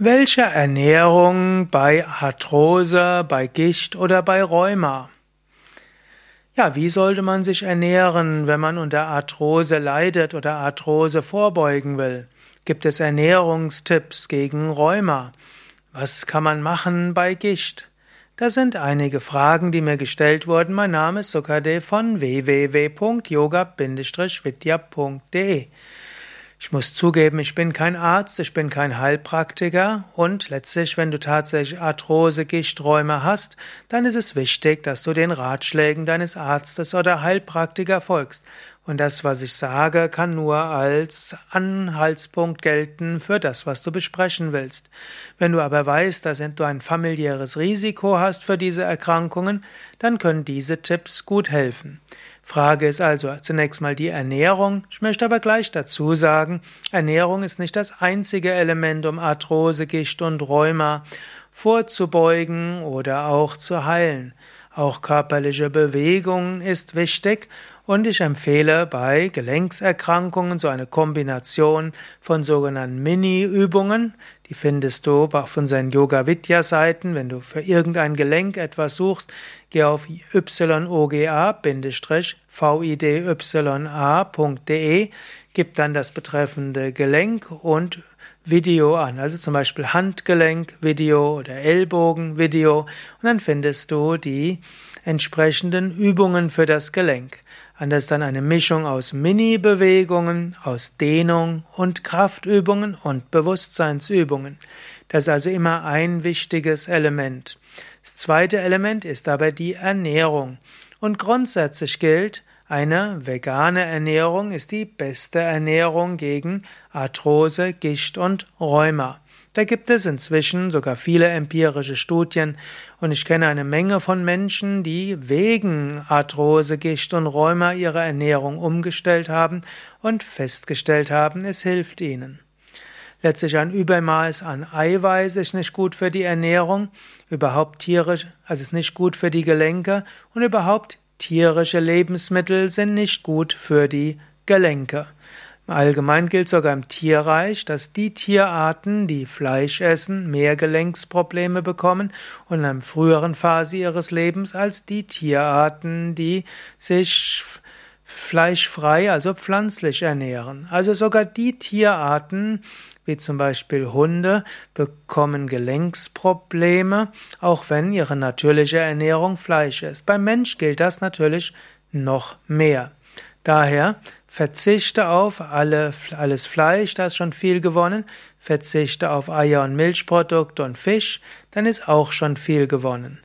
Welche Ernährung bei Arthrose, bei Gicht oder bei Rheuma? Ja, wie sollte man sich ernähren, wenn man unter Arthrose leidet oder Arthrose vorbeugen will? Gibt es Ernährungstipps gegen Rheuma? Was kann man machen bei Gicht? Das sind einige Fragen, die mir gestellt wurden. Mein Name ist Sukade von www.yoga-vidya.de. Ich muss zugeben, ich bin kein Arzt, ich bin kein Heilpraktiker und letztlich, wenn du tatsächlich Arthrose, Gichträume hast, dann ist es wichtig, dass du den Ratschlägen deines Arztes oder Heilpraktiker folgst. Und das, was ich sage, kann nur als Anhaltspunkt gelten für das, was du besprechen willst. Wenn du aber weißt, dass du ein familiäres Risiko hast für diese Erkrankungen, dann können diese Tipps gut helfen. Frage ist also zunächst mal die Ernährung. Ich möchte aber gleich dazu sagen, Ernährung ist nicht das einzige Element, um Arthrose, Gicht und Rheuma vorzubeugen oder auch zu heilen. Auch körperliche Bewegung ist wichtig und ich empfehle bei Gelenkserkrankungen so eine Kombination von sogenannten Mini-Übungen. Die findest du auf unseren Yoga-Vidya-Seiten. Wenn du für irgendein Gelenk etwas suchst, geh auf yoga-vidya.de, gib dann das betreffende Gelenk und Video an, also zum Beispiel Handgelenk, Video oder Ellbogen, Video, und dann findest du die entsprechenden Übungen für das Gelenk. Anders dann eine Mischung aus Mini-Bewegungen, aus Dehnung und Kraftübungen und Bewusstseinsübungen. Das ist also immer ein wichtiges Element. Das zweite Element ist aber die Ernährung. Und grundsätzlich gilt, eine vegane Ernährung ist die beste Ernährung gegen Arthrose, Gicht und Rheuma. Da gibt es inzwischen sogar viele empirische Studien und ich kenne eine Menge von Menschen, die wegen Arthrose, Gicht und Rheuma ihre Ernährung umgestellt haben und festgestellt haben, es hilft ihnen. Letztlich ein Übermaß an Eiweiß ist nicht gut für die Ernährung, überhaupt tierisch, also ist nicht gut für die Gelenke und überhaupt Tierische Lebensmittel sind nicht gut für die Gelenke. Allgemein gilt sogar im Tierreich, dass die Tierarten, die Fleisch essen, mehr Gelenksprobleme bekommen und in einer früheren Phase ihres Lebens als die Tierarten, die sich fleischfrei, also pflanzlich ernähren. Also sogar die Tierarten, wie zum Beispiel Hunde, bekommen Gelenksprobleme, auch wenn ihre natürliche Ernährung Fleisch ist. Beim Mensch gilt das natürlich noch mehr. Daher verzichte auf alle, alles Fleisch, da ist schon viel gewonnen, verzichte auf Eier und Milchprodukte und Fisch, dann ist auch schon viel gewonnen.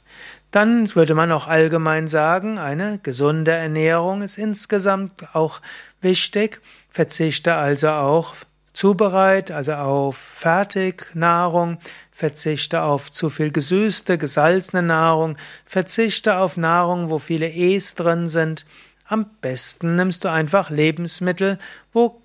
Dann würde man auch allgemein sagen, eine gesunde Ernährung ist insgesamt auch wichtig. Verzichte also auch zubereit, also auf Fertignahrung, verzichte auf zu viel gesüßte, gesalzene Nahrung, verzichte auf Nahrung, wo viele E's drin sind. Am besten nimmst du einfach Lebensmittel, wo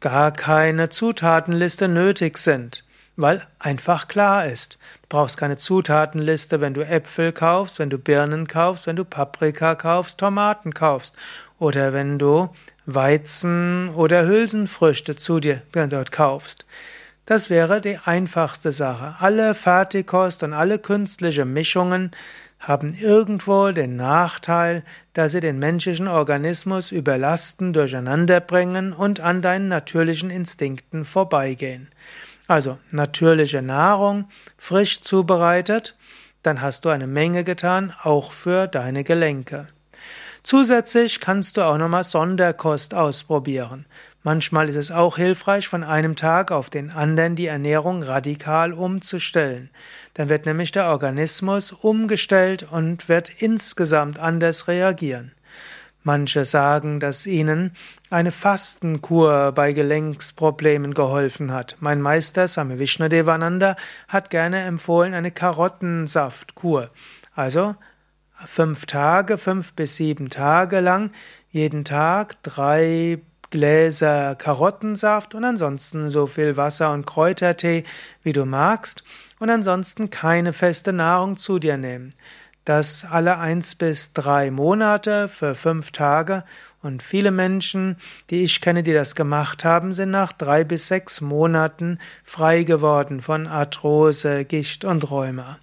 gar keine Zutatenliste nötig sind weil einfach klar ist. Du brauchst keine Zutatenliste, wenn du Äpfel kaufst, wenn du Birnen kaufst, wenn du Paprika kaufst, Tomaten kaufst oder wenn du Weizen oder Hülsenfrüchte zu dir dort kaufst. Das wäre die einfachste Sache. Alle Fertigkost und alle künstliche Mischungen haben irgendwo den Nachteil, dass sie den menschlichen Organismus überlasten, durcheinanderbringen und an deinen natürlichen Instinkten vorbeigehen. Also natürliche Nahrung, frisch zubereitet, dann hast du eine Menge getan, auch für deine Gelenke. Zusätzlich kannst du auch nochmal Sonderkost ausprobieren. Manchmal ist es auch hilfreich, von einem Tag auf den anderen die Ernährung radikal umzustellen. Dann wird nämlich der Organismus umgestellt und wird insgesamt anders reagieren. Manche sagen, dass ihnen eine Fastenkur bei Gelenksproblemen geholfen hat. Mein Meister Same Vishnadevananda hat gerne empfohlen eine Karottensaftkur. Also fünf Tage, fünf bis sieben Tage lang, jeden Tag drei Gläser Karottensaft und ansonsten so viel Wasser und Kräutertee, wie du magst, und ansonsten keine feste Nahrung zu dir nehmen das alle eins bis drei Monate für fünf Tage Und viele Menschen, die ich kenne, die das gemacht haben, sind nach drei bis sechs Monaten frei geworden von Arthrose, Gicht und Rheuma.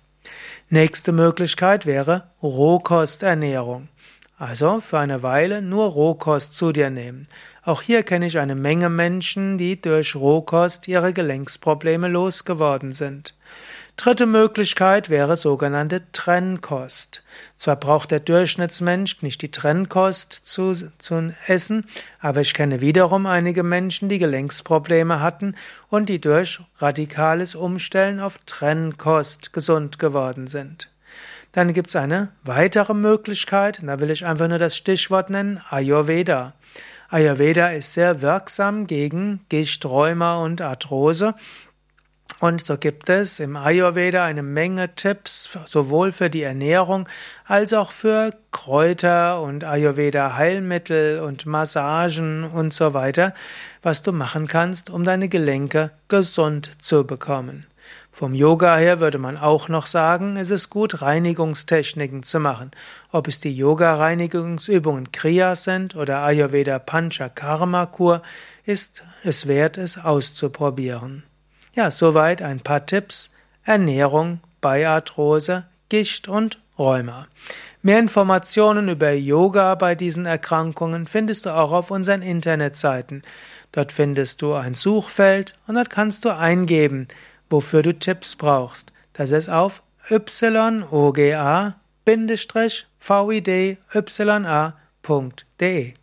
Nächste Möglichkeit wäre Rohkosternährung. Also für eine Weile nur Rohkost zu dir nehmen. Auch hier kenne ich eine Menge Menschen, die durch Rohkost ihre Gelenksprobleme losgeworden sind. Dritte Möglichkeit wäre sogenannte Trennkost. Zwar braucht der Durchschnittsmensch nicht die Trennkost zu, zu essen, aber ich kenne wiederum einige Menschen, die Gelenksprobleme hatten und die durch radikales Umstellen auf Trennkost gesund geworden sind. Dann gibt es eine weitere Möglichkeit, da will ich einfach nur das Stichwort nennen, Ayurveda. Ayurveda ist sehr wirksam gegen Rheuma und Arthrose. Und so gibt es im Ayurveda eine Menge Tipps, sowohl für die Ernährung als auch für Kräuter und Ayurveda Heilmittel und Massagen und so weiter, was du machen kannst, um deine Gelenke gesund zu bekommen. Vom Yoga her würde man auch noch sagen, es ist gut, Reinigungstechniken zu machen. Ob es die Yoga-Reinigungsübungen Kriyas sind oder Ayurveda Panchakarma Kur, ist es wert, es auszuprobieren. Ja, soweit ein paar Tipps. Ernährung bei Arthrose, Gicht und Rheuma. Mehr Informationen über Yoga bei diesen Erkrankungen findest du auch auf unseren Internetseiten. Dort findest du ein Suchfeld und dort kannst du eingeben, wofür du Tipps brauchst. Das ist auf yoga-vid-ya.de.